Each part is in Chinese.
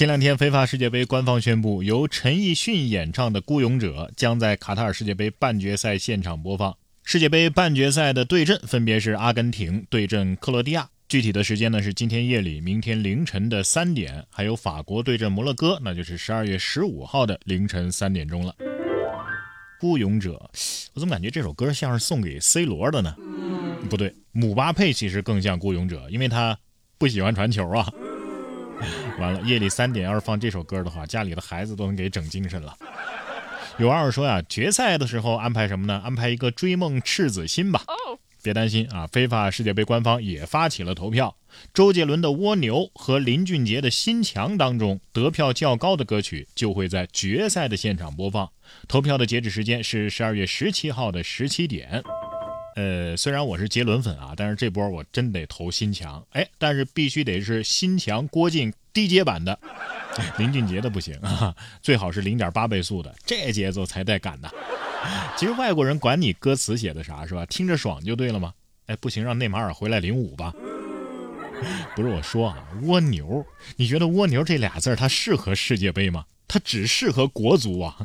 前两天，非法世界杯官方宣布，由陈奕迅演唱的《孤勇者》将在卡塔尔世界杯半决赛现场播放。世界杯半决赛的对阵分别是阿根廷对阵克罗地亚，具体的时间呢是今天夜里、明天凌晨的三点，还有法国对阵摩洛哥，那就是十二月十五号的凌晨三点钟了。《孤勇者》，我怎么感觉这首歌像是送给 C 罗的呢？不对，姆巴佩其实更像《孤勇者》，因为他不喜欢传球啊。完了，夜里三点要是放这首歌的话，家里的孩子都能给整精神了。有网友说呀，决赛的时候安排什么呢？安排一个追梦赤子心吧。别担心啊，非法世界杯官方也发起了投票，周杰伦的《蜗牛》和林俊杰的《心墙》当中得票较高的歌曲就会在决赛的现场播放。投票的截止时间是十二月十七号的十七点。呃，虽然我是杰伦粉啊，但是这波我真得投心墙，哎，但是必须得是心墙郭靖低阶版的，林俊杰的不行啊，最好是零点八倍速的，这节奏才带感呢。其实外国人管你歌词写的啥是吧？听着爽就对了吗？哎，不行，让内马尔回来领舞吧。不是我说啊，蜗牛，你觉得蜗牛这俩字它适合世界杯吗？它只适合国足啊。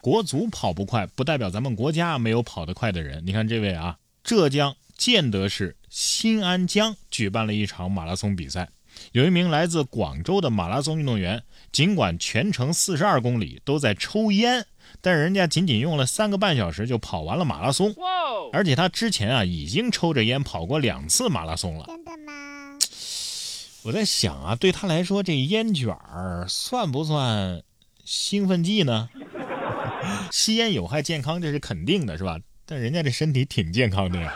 国足跑不快，不代表咱们国家没有跑得快的人。你看这位啊，浙江建德市新安江举办了一场马拉松比赛，有一名来自广州的马拉松运动员，尽管全程四十二公里都在抽烟，但是人家仅仅用了三个半小时就跑完了马拉松。而且他之前啊已经抽着烟跑过两次马拉松了。真的吗？我在想啊，对他来说，这烟卷儿算不算兴奋剂呢？吸烟有害健康，这是肯定的，是吧？但人家这身体挺健康的呀。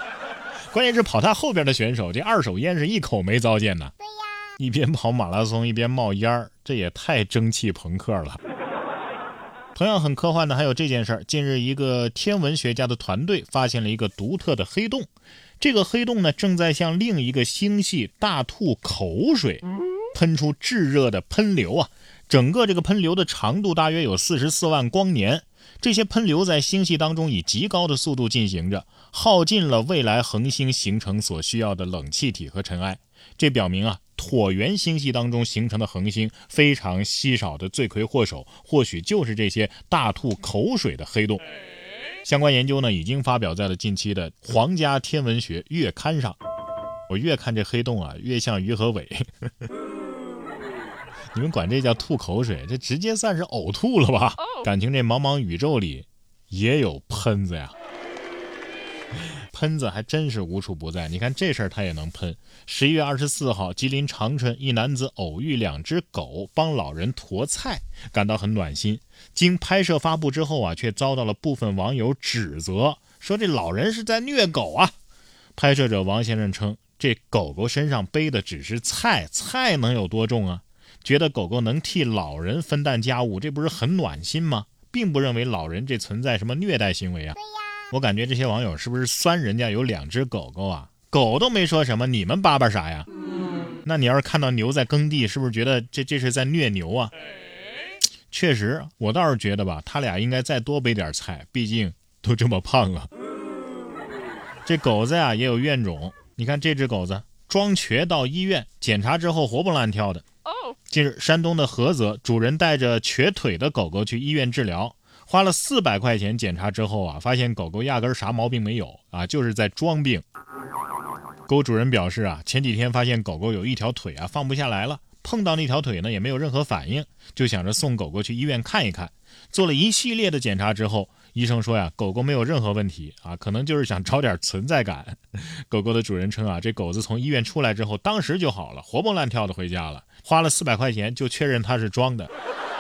关键是跑他后边的选手，这二手烟是一口没糟践呢。对呀，一边跑马拉松一边冒烟儿，这也太蒸汽朋克了。同样很科幻的还有这件事儿：近日，一个天文学家的团队发现了一个独特的黑洞，这个黑洞呢正在向另一个星系大吐口水，喷出炙热的喷流啊！整个这个喷流的长度大约有四十四万光年。这些喷流在星系当中以极高的速度进行着，耗尽了未来恒星形成所需要的冷气体和尘埃。这表明啊，椭圆星系当中形成的恒星非常稀少的罪魁祸首，或许就是这些大吐口水的黑洞。相关研究呢，已经发表在了近期的《皇家天文学月刊》上。我越看这黑洞啊，越像于和伟。你们管这叫吐口水，这直接算是呕吐了吧？感情这茫茫宇宙里也有喷子呀，喷子还真是无处不在。你看这事儿他也能喷。十一月二十四号，吉林长春一男子偶遇两只狗帮老人驮菜，感到很暖心。经拍摄发布之后啊，却遭到了部分网友指责，说这老人是在虐狗啊。拍摄者王先生称，这狗狗身上背的只是菜，菜能有多重啊？觉得狗狗能替老人分担家务，这不是很暖心吗？并不认为老人这存在什么虐待行为啊。对呀，我感觉这些网友是不是酸人家有两只狗狗啊？狗都没说什么，你们叭叭啥呀？那你要是看到牛在耕地，是不是觉得这这是在虐牛啊？确实，我倒是觉得吧，他俩应该再多备点菜，毕竟都这么胖了。这狗子呀也有怨种，你看这只狗子装瘸到医院检查之后活蹦乱跳的。近日，山东的菏泽主人带着瘸腿的狗狗去医院治疗，花了四百块钱检查之后啊，发现狗狗压根啥毛病没有啊，就是在装病。狗主人表示啊，前几天发现狗狗有一条腿啊放不下来了，碰到那条腿呢也没有任何反应，就想着送狗狗去医院看一看。做了一系列的检查之后，医生说呀，狗狗没有任何问题啊，可能就是想找点存在感。狗狗的主人称啊，这狗子从医院出来之后，当时就好了，活蹦乱跳的回家了。花了四百块钱就确认它是装的，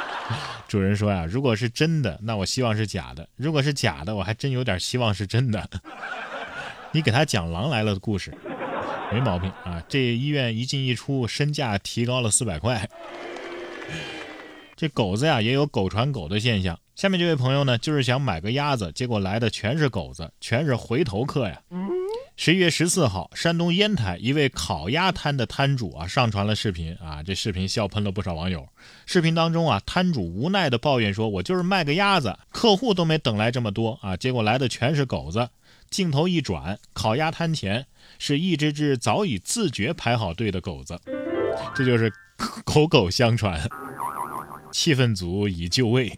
主人说呀，如果是真的，那我希望是假的；如果是假的，我还真有点希望是真的。你给他讲《狼来了》的故事，没毛病啊！这医院一进一出，身价提高了四百块。这狗子呀，也有狗传狗的现象。下面这位朋友呢，就是想买个鸭子，结果来的全是狗子，全是回头客呀。十一月十四号，山东烟台一位烤鸭摊的摊主啊，上传了视频啊，这视频笑喷了不少网友。视频当中啊，摊主无奈的抱怨说：“我就是卖个鸭子，客户都没等来这么多啊，结果来的全是狗子。”镜头一转，烤鸭摊前是一只只早已自觉排好队的狗子，这就是口口相传，气氛组已就位。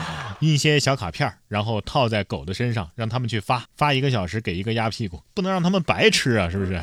印些小卡片，然后套在狗的身上，让他们去发，发一个小时给一个鸭屁股，不能让他们白吃啊，是不是？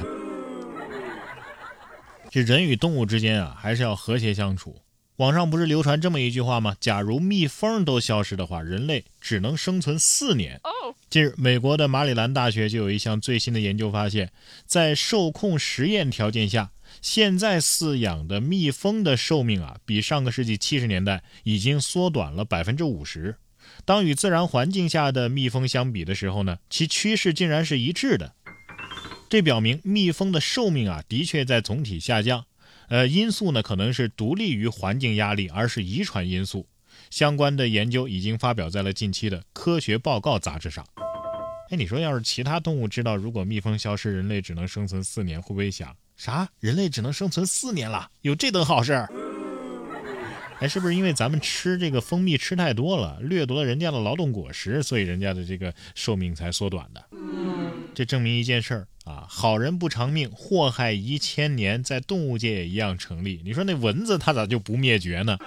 这人与动物之间啊，还是要和谐相处。网上不是流传这么一句话吗？假如蜜蜂都消失的话，人类只能生存四年。近日，美国的马里兰大学就有一项最新的研究发现，在受控实验条件下。现在饲养的蜜蜂的寿命啊，比上个世纪七十年代已经缩短了百分之五十。当与自然环境下的蜜蜂相比的时候呢，其趋势竟然是一致的。这表明蜜蜂的寿命啊，的确在总体下降。呃，因素呢可能是独立于环境压力，而是遗传因素。相关的研究已经发表在了近期的《科学报告》杂志上。哎，你说要是其他动物知道如果蜜蜂消失，人类只能生存四年，会不会想？啥？人类只能生存四年了？有这等好事？哎，是不是因为咱们吃这个蜂蜜吃太多了，掠夺了人家的劳动果实，所以人家的这个寿命才缩短的？这证明一件事儿啊，好人不长命，祸害一千年，在动物界也一样成立。你说那蚊子它咋就不灭绝呢？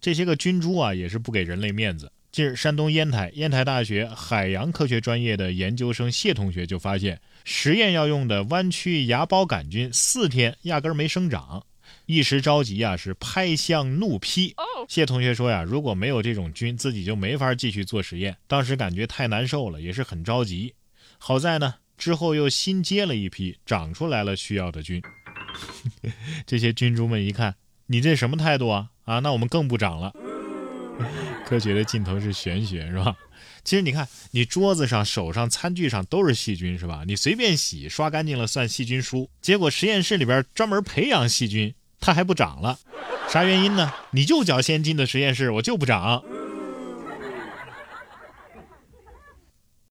这些个菌株啊，也是不给人类面子。近日，山东烟台烟台大学海洋科学专业的研究生谢同学就发现，实验要用的弯曲芽孢杆菌四天压根儿没生长，一时着急啊，是拍向怒批。谢同学说呀，如果没有这种菌，自己就没法继续做实验。当时感觉太难受了，也是很着急。好在呢，之后又新接了一批，长出来了需要的菌。这些菌株们一看，你这什么态度啊？啊，那我们更不长了。科学的尽头是玄学，是吧？其实你看，你桌子上、手上、餐具上都是细菌，是吧？你随便洗，刷干净了算细菌输。结果实验室里边专门培养细菌，它还不长了，啥原因呢？你就较先进的实验室，我就不长。